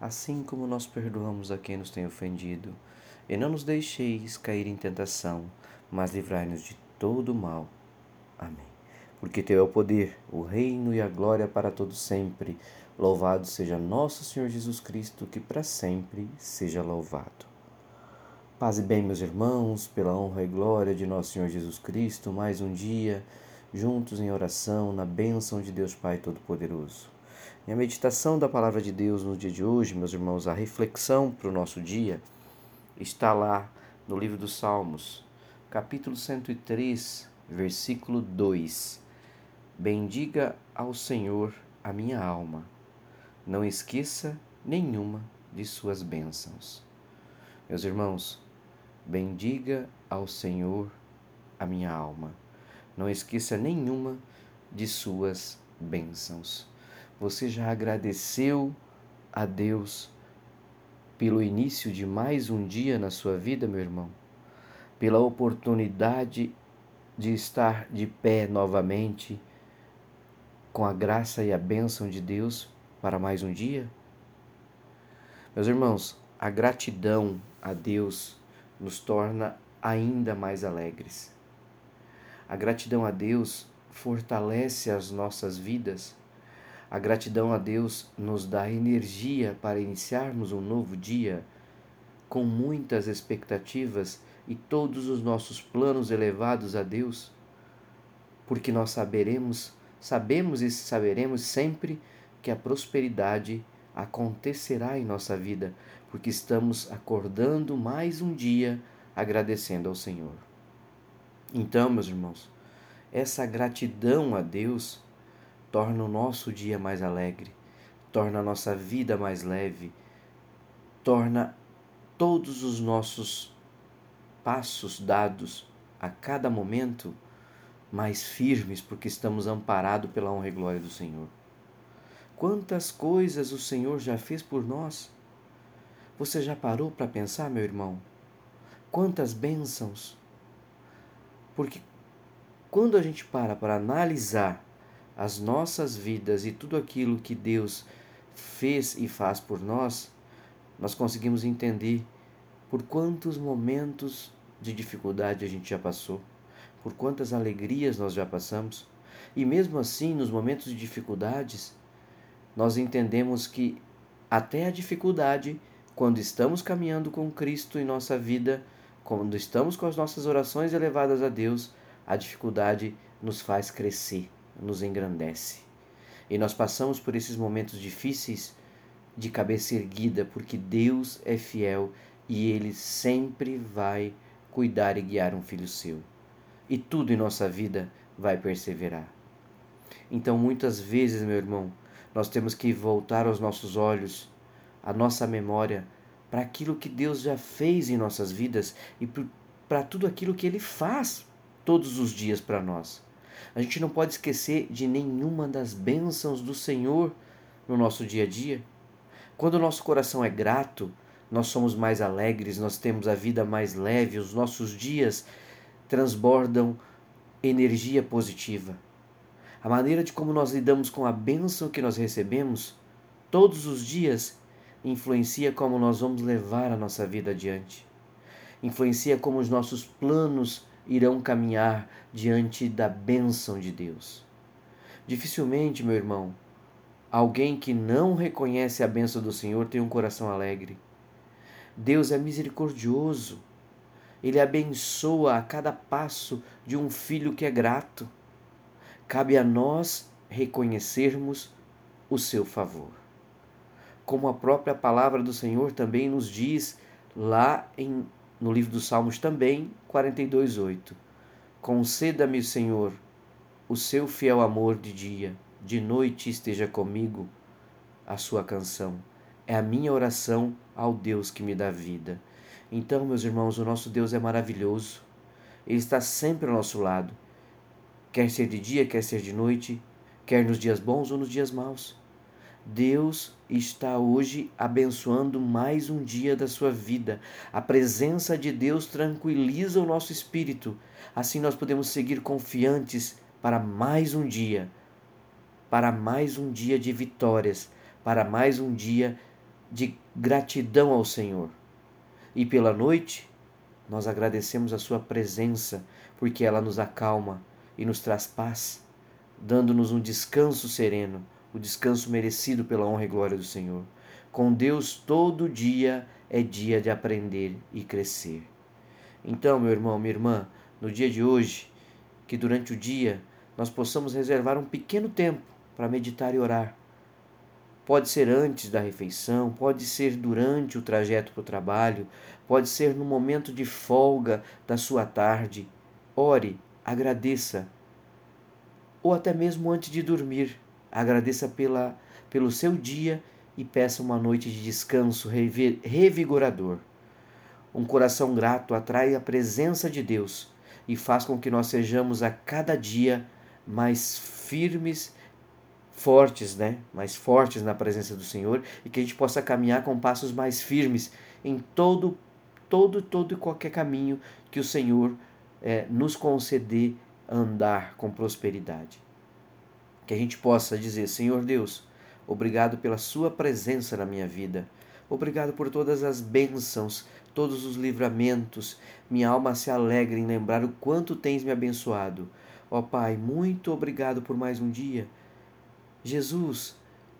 assim como nós perdoamos a quem nos tem ofendido. E não nos deixeis cair em tentação, mas livrai-nos de todo mal. Amém. Porque Teu é o poder, o reino e a glória para todos sempre. Louvado seja nosso Senhor Jesus Cristo, que para sempre seja louvado. Paz e bem, meus irmãos, pela honra e glória de nosso Senhor Jesus Cristo, mais um dia, juntos em oração, na bênção de Deus Pai Todo-Poderoso. E a meditação da palavra de Deus no dia de hoje, meus irmãos, a reflexão para o nosso dia, está lá no livro dos Salmos, capítulo 103, versículo 2. Bendiga ao Senhor a minha alma, não esqueça nenhuma de suas bênçãos. Meus irmãos, bendiga ao Senhor a minha alma, não esqueça nenhuma de suas bênçãos. Você já agradeceu a Deus pelo início de mais um dia na sua vida, meu irmão? Pela oportunidade de estar de pé novamente com a graça e a bênção de Deus para mais um dia? Meus irmãos, a gratidão a Deus nos torna ainda mais alegres. A gratidão a Deus fortalece as nossas vidas a gratidão a Deus nos dá energia para iniciarmos um novo dia com muitas expectativas e todos os nossos planos elevados a Deus, porque nós saberemos, sabemos e saberemos sempre que a prosperidade acontecerá em nossa vida, porque estamos acordando mais um dia agradecendo ao Senhor. Então, meus irmãos, essa gratidão a Deus torna o nosso dia mais alegre, torna a nossa vida mais leve, torna todos os nossos passos dados a cada momento mais firmes, porque estamos amparados pela honra e glória do Senhor. Quantas coisas o Senhor já fez por nós? Você já parou para pensar, meu irmão? Quantas bênçãos! Porque quando a gente para para analisar as nossas vidas e tudo aquilo que Deus fez e faz por nós, nós conseguimos entender por quantos momentos de dificuldade a gente já passou, por quantas alegrias nós já passamos. E mesmo assim, nos momentos de dificuldades, nós entendemos que até a dificuldade, quando estamos caminhando com Cristo em nossa vida, quando estamos com as nossas orações elevadas a Deus, a dificuldade nos faz crescer nos engrandece. E nós passamos por esses momentos difíceis de cabeça erguida, porque Deus é fiel e Ele sempre vai cuidar e guiar um filho seu. E tudo em nossa vida vai perseverar. Então, muitas vezes, meu irmão, nós temos que voltar aos nossos olhos, a nossa memória, para aquilo que Deus já fez em nossas vidas e para tudo aquilo que Ele faz todos os dias para nós. A gente não pode esquecer de nenhuma das bênçãos do Senhor no nosso dia a dia. Quando o nosso coração é grato, nós somos mais alegres, nós temos a vida mais leve, os nossos dias transbordam energia positiva. A maneira de como nós lidamos com a bênção que nós recebemos todos os dias influencia como nós vamos levar a nossa vida adiante. Influencia como os nossos planos irão caminhar diante da bênção de Deus. Dificilmente, meu irmão, alguém que não reconhece a bênção do Senhor tem um coração alegre. Deus é misericordioso. Ele abençoa a cada passo de um filho que é grato. Cabe a nós reconhecermos o seu favor. Como a própria palavra do Senhor também nos diz lá em no livro dos Salmos também, 42:8. Conceda-me, Senhor, o seu fiel amor de dia, de noite esteja comigo a sua canção. é a minha oração ao Deus que me dá vida. Então, meus irmãos, o nosso Deus é maravilhoso. Ele está sempre ao nosso lado. Quer ser de dia, quer ser de noite, quer nos dias bons ou nos dias maus. Deus está hoje abençoando mais um dia da sua vida. A presença de Deus tranquiliza o nosso espírito. Assim nós podemos seguir confiantes para mais um dia, para mais um dia de vitórias, para mais um dia de gratidão ao Senhor. E pela noite, nós agradecemos a Sua presença, porque ela nos acalma e nos traz paz, dando-nos um descanso sereno, o descanso merecido pela honra e glória do Senhor. Com Deus, todo dia é dia de aprender e crescer. Então, meu irmão, minha irmã, no dia de hoje, que durante o dia nós possamos reservar um pequeno tempo para meditar e orar Pode ser antes da refeição, pode ser durante o trajeto para o trabalho, pode ser no momento de folga da sua tarde. Ore, agradeça. Ou até mesmo antes de dormir, agradeça pela, pelo seu dia e peça uma noite de descanso revigorador. Um coração grato atrai a presença de Deus e faz com que nós sejamos a cada dia mais firmes fortes, né? Mais fortes na presença do Senhor e que a gente possa caminhar com passos mais firmes em todo, todo, todo e qualquer caminho que o Senhor é, nos conceder andar com prosperidade. Que a gente possa dizer, Senhor Deus, obrigado pela Sua presença na minha vida. Obrigado por todas as bênçãos, todos os livramentos. Minha alma se alegra em lembrar o quanto tens me abençoado. Ó Pai, muito obrigado por mais um dia. Jesus,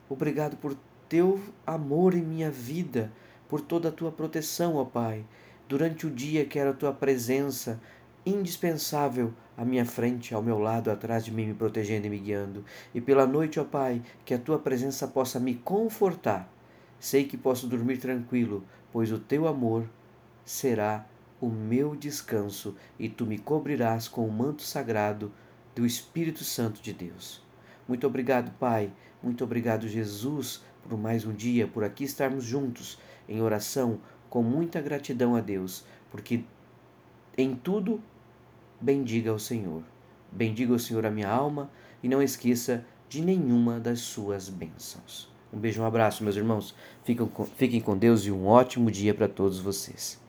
obrigado por teu amor em minha vida, por toda a tua proteção, ó Pai. Durante o dia quero a tua presença indispensável à minha frente, ao meu lado, atrás de mim, me protegendo e me guiando. E pela noite, ó Pai, que a tua presença possa me confortar. Sei que posso dormir tranquilo, pois o teu amor será o meu descanso e tu me cobrirás com o manto sagrado do Espírito Santo de Deus. Muito obrigado, Pai. Muito obrigado, Jesus, por mais um dia, por aqui estarmos juntos em oração, com muita gratidão a Deus, porque em tudo bendiga o Senhor. Bendiga o Senhor a minha alma e não esqueça de nenhuma das suas bênçãos. Um beijo, um abraço, meus irmãos. Fiquem com, Deus e um ótimo dia para todos vocês.